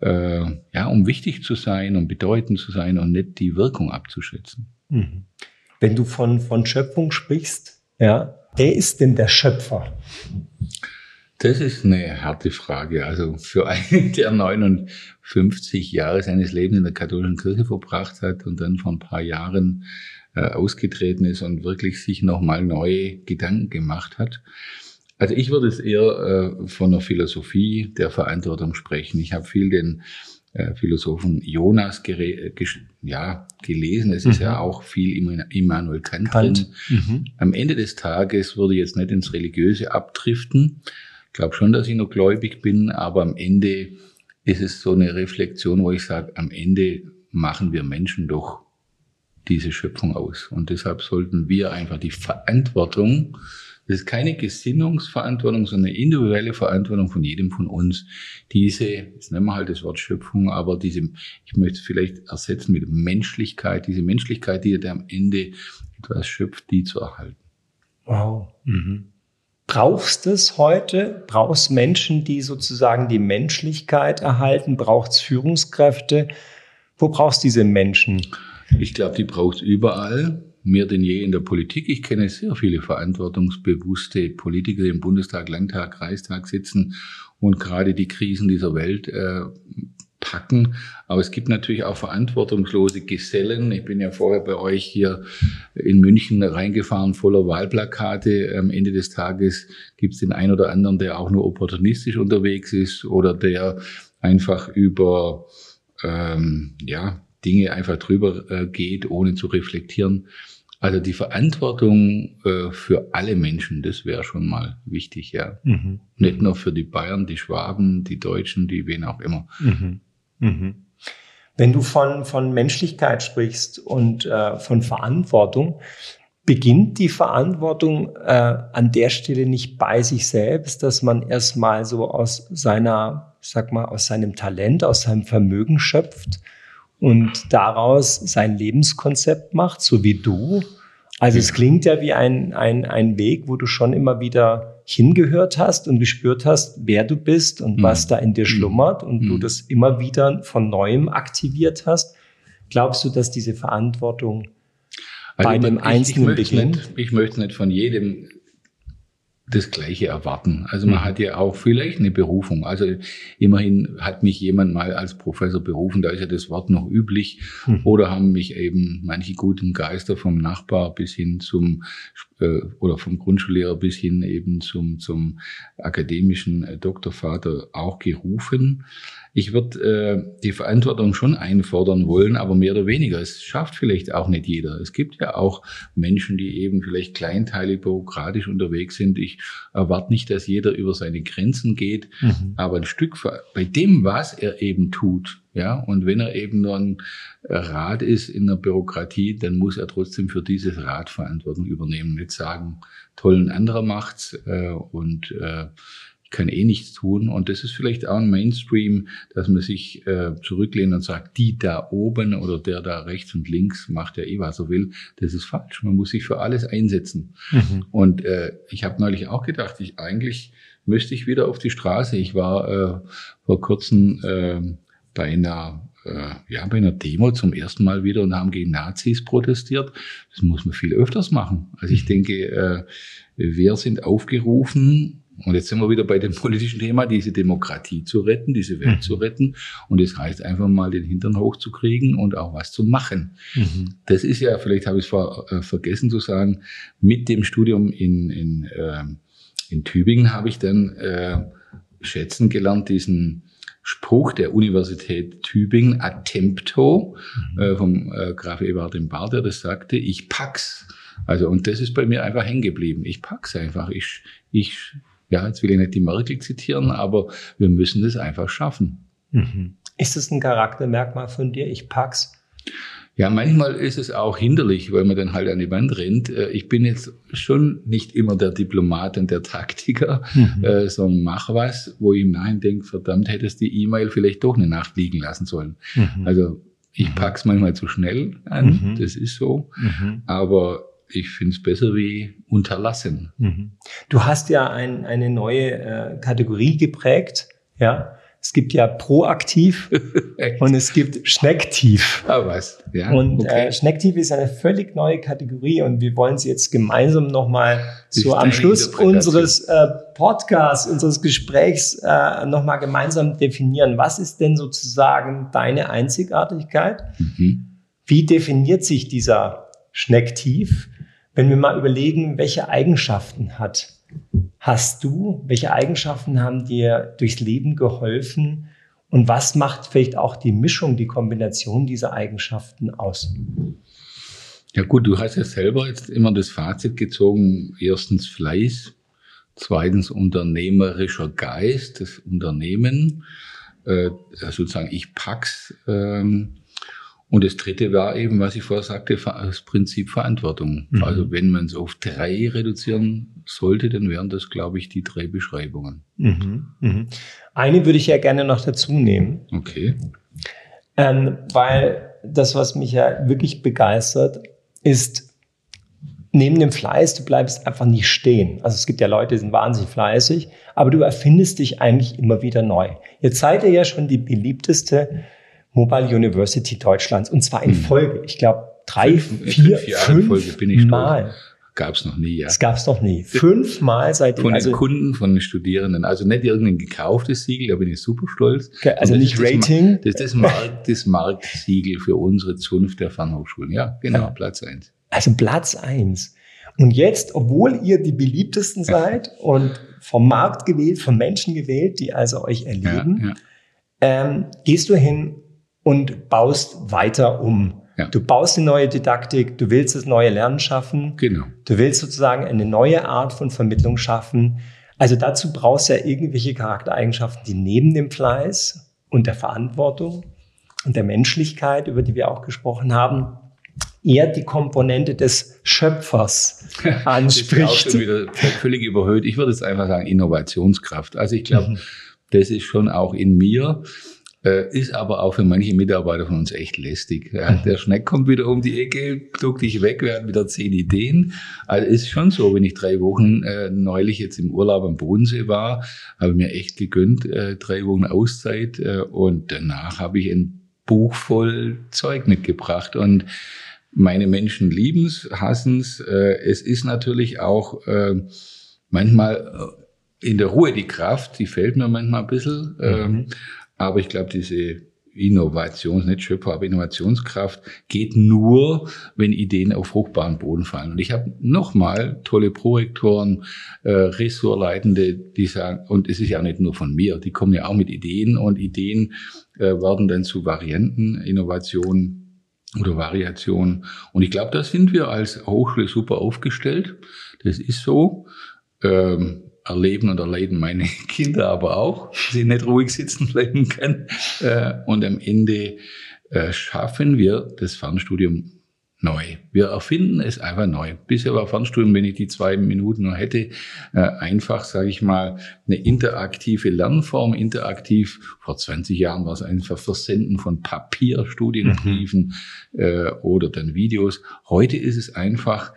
äh, ja, um wichtig zu sein, um bedeutend zu sein und nicht die Wirkung abzuschätzen. Mhm. Wenn du von, von Schöpfung sprichst, ja, wer ist denn der Schöpfer? Das ist eine harte Frage. Also für *laughs* einen, der 59 Jahre seines Lebens in der katholischen Kirche verbracht hat und dann vor ein paar Jahren äh, ausgetreten ist und wirklich sich nochmal neue Gedanken gemacht hat, also ich würde es eher äh, von der Philosophie der Verantwortung sprechen. Ich habe viel den äh, Philosophen Jonas ja, gelesen. Es mhm. ist ja mhm. auch viel Immanuel Kant, Kant. drin. Mhm. Am Ende des Tages würde ich jetzt nicht ins Religiöse abdriften. Ich glaube schon, dass ich noch gläubig bin, aber am Ende ist es so eine Reflexion, wo ich sage, am Ende machen wir Menschen doch diese Schöpfung aus. Und deshalb sollten wir einfach die Verantwortung das ist keine Gesinnungsverantwortung, sondern eine individuelle Verantwortung von jedem von uns. Diese, jetzt nennen wir halt das Wort Schöpfung, aber diese, ich möchte es vielleicht ersetzen mit Menschlichkeit, diese Menschlichkeit, die dir am Ende etwas schöpft, die zu erhalten. Wow. Mhm. Brauchst es heute? Brauchst Menschen, die sozusagen die Menschlichkeit erhalten? Braucht es Führungskräfte? Wo brauchst du diese Menschen? Ich glaube, die braucht überall mehr denn je in der Politik. Ich kenne sehr viele verantwortungsbewusste Politiker, die im Bundestag, Landtag, Kreistag sitzen und gerade die Krisen dieser Welt äh, packen. Aber es gibt natürlich auch verantwortungslose Gesellen. Ich bin ja vorher bei euch hier in München reingefahren, voller Wahlplakate. Am Ende des Tages gibt es den einen oder anderen, der auch nur opportunistisch unterwegs ist oder der einfach über ähm, ja, Dinge einfach drüber äh, geht, ohne zu reflektieren. Also die Verantwortung äh, für alle Menschen, das wäre schon mal wichtig, ja. Mhm. Nicht nur für die Bayern, die Schwaben, die Deutschen, die wen auch immer. Mhm. Mhm. Wenn du von, von Menschlichkeit sprichst und äh, von Verantwortung, beginnt die Verantwortung äh, an der Stelle nicht bei sich selbst, dass man erstmal so aus seiner, sag mal, aus seinem Talent, aus seinem Vermögen schöpft und daraus sein Lebenskonzept macht, so wie du. Also es klingt ja wie ein, ein, ein Weg, wo du schon immer wieder hingehört hast und gespürt hast, wer du bist und mhm. was da in dir mhm. schlummert und mhm. du das immer wieder von neuem aktiviert hast. Glaubst du, dass diese Verantwortung also bei dem Einzelnen beginnt? ich möchte nicht von jedem das Gleiche erwarten. Also man mhm. hat ja auch vielleicht eine Berufung. Also immerhin hat mich jemand mal als Professor berufen, da ist ja das Wort noch üblich. Mhm. Oder haben mich eben manche guten Geister vom Nachbar bis hin zum äh, oder vom Grundschullehrer bis hin eben zum zum akademischen äh, Doktorvater auch gerufen. Ich würde äh, die Verantwortung schon einfordern wollen, aber mehr oder weniger. Es schafft vielleicht auch nicht jeder. Es gibt ja auch Menschen, die eben vielleicht kleinteilig bürokratisch unterwegs sind. Ich erwarte nicht, dass jeder über seine Grenzen geht, mhm. aber ein Stück bei dem, was er eben tut, ja, und wenn er eben nur ein Rat ist in der Bürokratie, dann muss er trotzdem für dieses Rat Verantwortung übernehmen. Nicht sagen, toll, ein anderer macht's äh, und äh, kann eh nichts tun. Und das ist vielleicht auch ein Mainstream, dass man sich äh, zurücklehnt und sagt, die da oben oder der da rechts und links macht ja eh, was er will. Das ist falsch. Man muss sich für alles einsetzen. Mhm. Und äh, ich habe neulich auch gedacht, ich eigentlich müsste ich wieder auf die Straße. Ich war äh, vor kurzem äh, bei einer äh, ja, bei einer Demo zum ersten Mal wieder und haben gegen Nazis protestiert. Das muss man viel öfters machen. Also ich denke, äh, wir sind aufgerufen, Und jetzt sind wir wieder bei dem *laughs* politischen Thema, diese Demokratie zu retten, diese Welt mhm. zu retten. Und das heißt einfach mal den Hintern hochzukriegen und auch was zu machen. Mhm. Das ist ja, vielleicht habe ich es vor, äh, vergessen zu sagen, mit dem Studium in, in, äh, in Tübingen habe ich dann äh, schätzen gelernt, diesen Spruch der Universität Tübingen, Attempto, mhm. äh, vom äh, Graf Eberhard im Bar, der das sagte, ich pack's. Also, und das ist bei mir einfach hängen geblieben. Ich pack's einfach. Ich, ich, ja, jetzt will ich nicht die Merkel zitieren, aber wir müssen das einfach schaffen. Mhm. Ist das ein Charaktermerkmal von dir? Ich pack's? Ja, manchmal ist es auch hinderlich, weil man dann halt an die Wand rennt. Äh, ich bin jetzt schon nicht immer der Diplomat und der Taktiker, mhm. äh, sondern mach was, wo ich im Nachhinein denke, verdammt, hättest die E-Mail vielleicht doch eine Nacht liegen lassen sollen. Mhm. Also ich mhm. pack's manchmal zu schnell an, mhm. das ist so. Mhm. Aber ich finde es besser wie unterlassen. Mhm. Du hast ja ein, eine neue äh, Kategorie geprägt, ja, es gibt ja proaktiv *laughs* und es gibt schnecktief. Ah, was? Ja, und okay. äh, schnecktief ist eine völlig neue Kategorie und wir wollen sie jetzt gemeinsam nochmal so am Schluss unseres äh, Podcasts, unseres Gesprächs äh, nochmal gemeinsam definieren. Was ist denn sozusagen deine Einzigartigkeit? Mhm. Wie definiert sich dieser Schnecktief, wenn wir mal überlegen, welche Eigenschaften hat hast du? Welche Eigenschaften haben dir durchs Leben geholfen? Und was macht vielleicht auch die Mischung, die Kombination dieser Eigenschaften aus? Ja gut, du hast ja selber jetzt immer das Fazit gezogen. Erstens Fleiß, zweitens unternehmerischer Geist, das Unternehmen, äh, sozusagen ich pack's. Ähm, und das dritte war eben, was ich vorher sagte, das Prinzip Verantwortung. Mhm. Also wenn man es auf drei reduzieren sollte, dann wären das, glaube ich, die drei Beschreibungen. Mhm. Mhm. Eine würde ich ja gerne noch dazu nehmen. Okay. Ähm, weil das, was mich ja wirklich begeistert, ist, neben dem Fleiß, du bleibst einfach nicht stehen. Also es gibt ja Leute, die sind wahnsinnig fleißig, aber du erfindest dich eigentlich immer wieder neu. Jetzt seid ihr ja schon die beliebteste Mobile University Deutschlands und zwar in hm. Folge. Ich glaube drei, fünf, vier, fünf, fünf Folge bin ich Mal. Gab es noch nie, ja. Das gab es noch nie. Fünfmal seitdem. Von den also, Kunden, von den Studierenden. Also nicht irgendein gekauftes Siegel, da bin ich super stolz. Also nicht Rating. Das, das ist das, Markt, das Marktsiegel für unsere Zunft der Fernhochschulen. Ja, genau, ja. Platz eins. Also Platz eins. Und jetzt, obwohl ihr die beliebtesten seid und vom Markt gewählt, von Menschen gewählt, die also euch erleben, ja, ja. Ähm, gehst du hin und baust weiter um. Ja. Du baust eine neue Didaktik, du willst das neue Lernen schaffen. Genau. Du willst sozusagen eine neue Art von Vermittlung schaffen. Also dazu brauchst du ja irgendwelche Charaktereigenschaften, die neben dem Fleiß und der Verantwortung und der Menschlichkeit, über die wir auch gesprochen haben, eher die Komponente des Schöpfers anspricht. *laughs* das ist auch schon wieder völlig überhöht. Ich würde jetzt einfach sagen Innovationskraft. Also ich glaube, mhm. das ist schon auch in mir ist aber auch für manche Mitarbeiter von uns echt lästig. Mhm. der Schneck kommt wieder um die Ecke, duckt dich weg, wir hatten wieder zehn Ideen. Also ist schon so, wenn ich drei Wochen äh, neulich jetzt im Urlaub am Bodensee war, habe ich mir echt gegönnt, äh, drei Wochen Auszeit äh, und danach habe ich ein Buch voll Zeug mitgebracht und meine Menschen lieben's, hassen's. Äh, es ist natürlich auch äh, manchmal äh, in der Ruhe die Kraft, die fehlt mir manchmal ein bisschen. Ähm, mhm. Aber ich glaube, diese Innovations, nicht Schöpfer, aber Innovationskraft geht nur, wenn Ideen auf fruchtbaren Boden fallen. Und ich habe nochmal tolle Prorektoren, äh, Ressortleitende, die sagen, und es ist ja nicht nur von mir, die kommen ja auch mit Ideen und Ideen äh, werden dann zu Varianten, Innovationen oder Variationen. Und ich glaube, da sind wir als Hochschule super aufgestellt. Das ist so. Ähm, erleben und erleiden meine *laughs* Kinder aber auch, sie nicht ruhig sitzen bleiben können. Äh, und am Ende äh, schaffen wir das Fernstudium neu. Wir erfinden es einfach neu. Bisher war Fernstudium, wenn ich die zwei Minuten nur hätte, äh, einfach, sage ich mal, eine interaktive Lernform. Interaktiv, vor 20 Jahren war es einfach Versenden von Papierstudienbriefen mhm. äh, oder dann Videos. Heute ist es einfach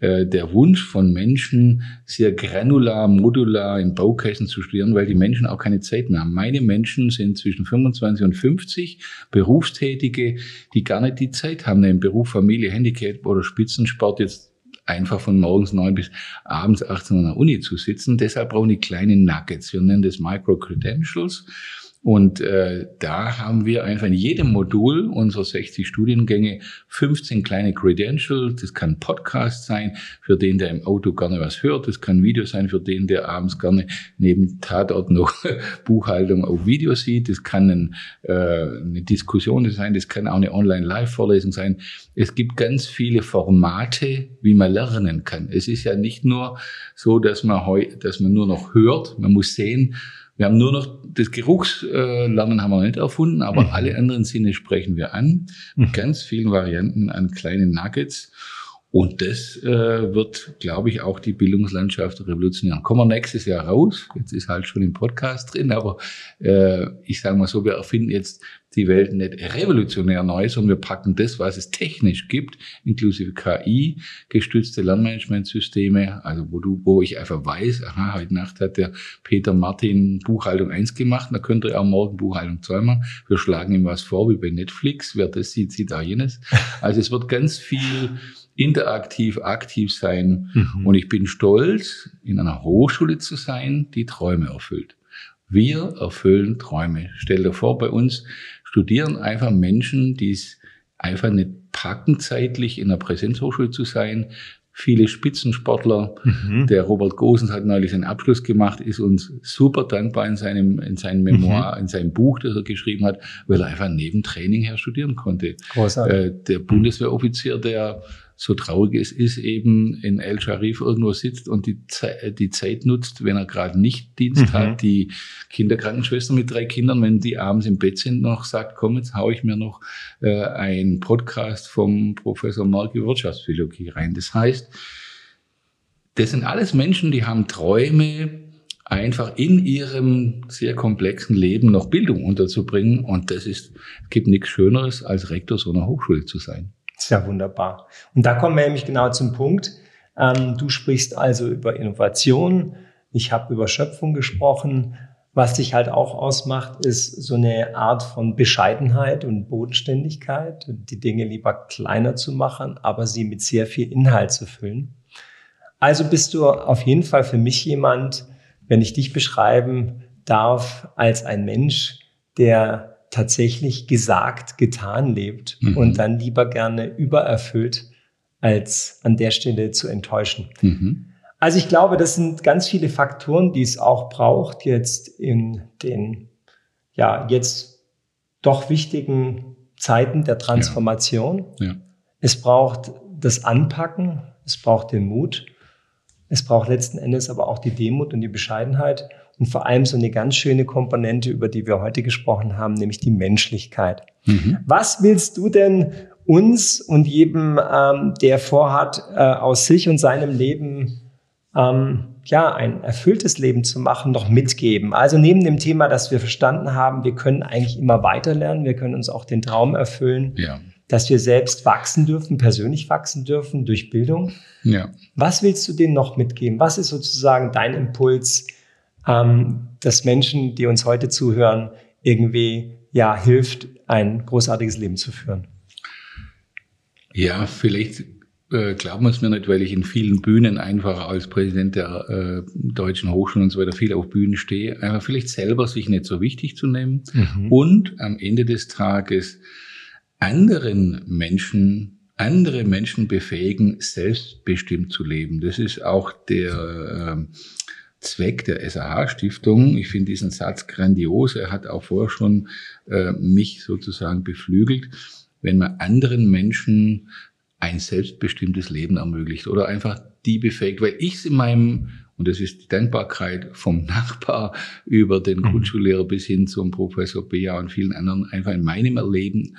äh, der Wunsch von Menschen, sehr granular, modular in Baukästen zu studieren, weil die Menschen auch keine Zeit mehr haben. Meine Menschen sind zwischen 25 und 50 Berufstätige, die gar nicht die Zeit haben, einen Beruf, Familie, Handicap oder Spitzensport jetzt einfach von morgens neun bis abends 18 Uhr an der Uni zu sitzen. Deshalb brauchen die kleine Nuggets. Wir nennen das Micro-Credentials. Und äh, da haben wir einfach in jedem Modul unserer 60 Studiengänge 15 kleine Credentials. Das kann Podcast sein, für den, der im Auto gerne was hört. Das kann Video sein, für den, der abends gerne neben Tatort noch *laughs* Buchhaltung auf Video sieht. Das kann ein, äh, eine Diskussion sein. Das kann auch eine Online-Live-Vorlesung sein. Es gibt ganz viele Formate, wie man lernen kann. Es ist ja nicht nur so, dass man, heu, dass man nur noch hört. Man muss sehen, wir haben nur noch das Geruchslernen haben wir nicht erfunden, aber mhm. alle anderen Sinne sprechen wir an. Mit mhm. ganz vielen Varianten an kleinen Nuggets. Und das äh, wird, glaube ich, auch die Bildungslandschaft revolutionieren. Kommen wir nächstes Jahr raus. Jetzt ist halt schon im Podcast drin, aber äh, ich sage mal so, wir erfinden jetzt die Welt nicht revolutionär neu, sondern wir packen das, was es technisch gibt, inklusive KI, gestützte Lernmanagementsysteme, also wo du, wo ich einfach weiß, aha, heute Nacht hat der Peter Martin Buchhaltung 1 gemacht, da könnte er morgen Buchhaltung 2 machen. Wir schlagen ihm was vor, wie bei Netflix, wer das sieht, sieht auch jenes. Also es wird ganz viel interaktiv, aktiv sein. Mhm. Und ich bin stolz, in einer Hochschule zu sein, die Träume erfüllt. Wir erfüllen Träume. Stell dir vor, bei uns studieren einfach Menschen, die es einfach nicht packen, zeitlich in einer Präsenzhochschule zu sein. Viele Spitzensportler. Mhm. Der Robert Gosens hat neulich seinen Abschluss gemacht, ist uns super dankbar in seinem, in seinem Memoir, mhm. in seinem Buch, das er geschrieben hat, weil er einfach neben Training her studieren konnte. Großartig. Äh, der Bundeswehroffizier, der so traurig es ist, eben in El Sharif irgendwo sitzt und die, Ze die Zeit nutzt, wenn er gerade nicht Dienst mhm. hat, die Kinderkrankenschwester mit drei Kindern, wenn die abends im Bett sind, noch sagt, komm, jetzt hau ich mir noch äh, ein Podcast vom Professor Marki Wirtschaftspsychologie rein. Das heißt, das sind alles Menschen, die haben Träume, einfach in ihrem sehr komplexen Leben noch Bildung unterzubringen. Und das ist, es gibt nichts Schöneres, als Rektor so einer Hochschule zu sein. Sehr wunderbar. Und da kommen wir nämlich genau zum Punkt. Ähm, du sprichst also über Innovation. Ich habe über Schöpfung gesprochen. Was dich halt auch ausmacht, ist so eine Art von Bescheidenheit und Bodenständigkeit, die Dinge lieber kleiner zu machen, aber sie mit sehr viel Inhalt zu füllen. Also bist du auf jeden Fall für mich jemand, wenn ich dich beschreiben darf, als ein Mensch, der tatsächlich gesagt, getan lebt mhm. und dann lieber gerne übererfüllt, als an der Stelle zu enttäuschen. Mhm. Also ich glaube, das sind ganz viele Faktoren, die es auch braucht jetzt in den, ja, jetzt doch wichtigen Zeiten der Transformation. Ja. Ja. Es braucht das Anpacken, es braucht den Mut, es braucht letzten Endes aber auch die Demut und die Bescheidenheit und vor allem so eine ganz schöne Komponente, über die wir heute gesprochen haben, nämlich die Menschlichkeit. Mhm. Was willst du denn uns und jedem, ähm, der vorhat, äh, aus sich und seinem Leben ähm, ja ein erfülltes Leben zu machen, noch mitgeben? Also neben dem Thema, dass wir verstanden haben, wir können eigentlich immer weiter lernen, wir können uns auch den Traum erfüllen. Ja dass wir selbst wachsen dürfen, persönlich wachsen dürfen durch Bildung. Ja. Was willst du denen noch mitgeben? Was ist sozusagen dein Impuls, ähm, dass Menschen, die uns heute zuhören, irgendwie ja hilft, ein großartiges Leben zu führen. Ja, vielleicht äh, glauben wir es mir nicht, weil ich in vielen Bühnen einfach als Präsident der äh, deutschen Hochschulen und so weiter viel auf Bühnen stehe, einfach vielleicht selber sich nicht so wichtig zu nehmen mhm. und am Ende des Tages anderen Menschen, andere Menschen befähigen, selbstbestimmt zu leben. Das ist auch der äh, Zweck der SAH-Stiftung. Ich finde diesen Satz grandios. Er hat auch vorher schon äh, mich sozusagen beflügelt, wenn man anderen Menschen ein selbstbestimmtes Leben ermöglicht oder einfach die befähigt, weil ich es in meinem, und das ist die Dankbarkeit vom *laughs* Nachbar über den mhm. Grundschullehrer bis hin zum Professor Bea und vielen anderen, einfach in meinem Erleben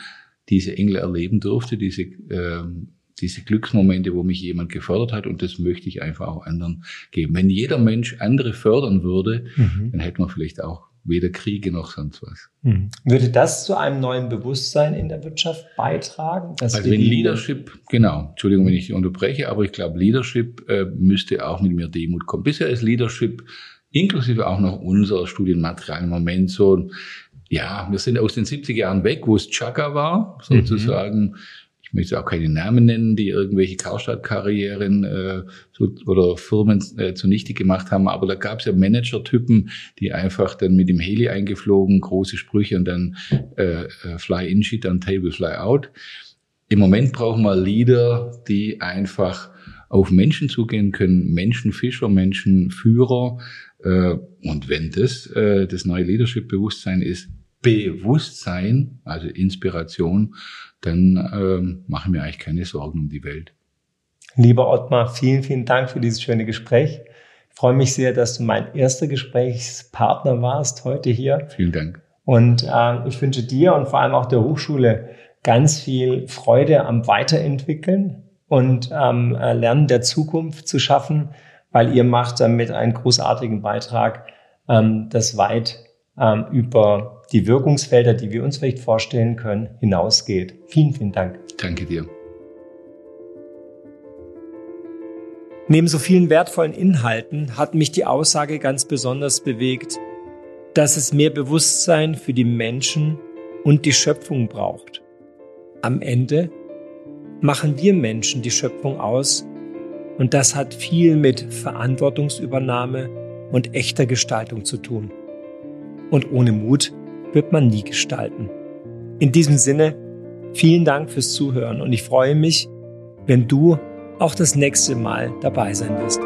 diese Engel erleben durfte, diese ähm, diese Glücksmomente, wo mich jemand gefördert hat und das möchte ich einfach auch anderen geben. Wenn jeder Mensch andere fördern würde, mhm. dann hätten wir vielleicht auch weder Kriege noch sonst was. Mhm. Würde das zu einem neuen Bewusstsein in der Wirtschaft beitragen? also wenn Leadership, genau, Entschuldigung, wenn ich unterbreche, aber ich glaube, Leadership äh, müsste auch mit mehr Demut kommen. Bisher ist Leadership inklusive auch noch unser Studienmaterial im Moment so, ja, wir sind aus den 70er Jahren weg, wo es Chaka war, sozusagen. Mhm ich möchte auch keine Namen nennen, die irgendwelche Karstadt-Karrieren äh, so, oder Firmen äh, zunichte gemacht haben, aber da gab es ja Manager-Typen, die einfach dann mit dem Heli eingeflogen, große Sprüche und dann äh, äh Fly in, Shit on Table, Fly out. Im Moment brauchen wir Leader, die einfach auf Menschen zugehen können, Menschenfischer, Menschenführer. Äh, und wenn das äh, das neue Leadership-Bewusstsein ist, Bewusstsein, also Inspiration, dann ähm, machen wir eigentlich keine Sorgen um die Welt. Lieber Ottmar, vielen, vielen Dank für dieses schöne Gespräch. Ich freue mich sehr, dass du mein erster Gesprächspartner warst heute hier. Vielen Dank. Und äh, ich wünsche dir und vor allem auch der Hochschule ganz viel Freude am Weiterentwickeln und ähm, äh, Lernen der Zukunft zu schaffen, weil ihr macht damit einen großartigen Beitrag, ähm, das weit ähm, über die Wirkungsfelder, die wir uns vielleicht vorstellen können, hinausgeht. Vielen, vielen Dank. Danke dir. Neben so vielen wertvollen Inhalten hat mich die Aussage ganz besonders bewegt, dass es mehr Bewusstsein für die Menschen und die Schöpfung braucht. Am Ende machen wir Menschen die Schöpfung aus und das hat viel mit Verantwortungsübernahme und echter Gestaltung zu tun. Und ohne Mut wird man nie gestalten. In diesem Sinne, vielen Dank fürs Zuhören und ich freue mich, wenn du auch das nächste Mal dabei sein wirst.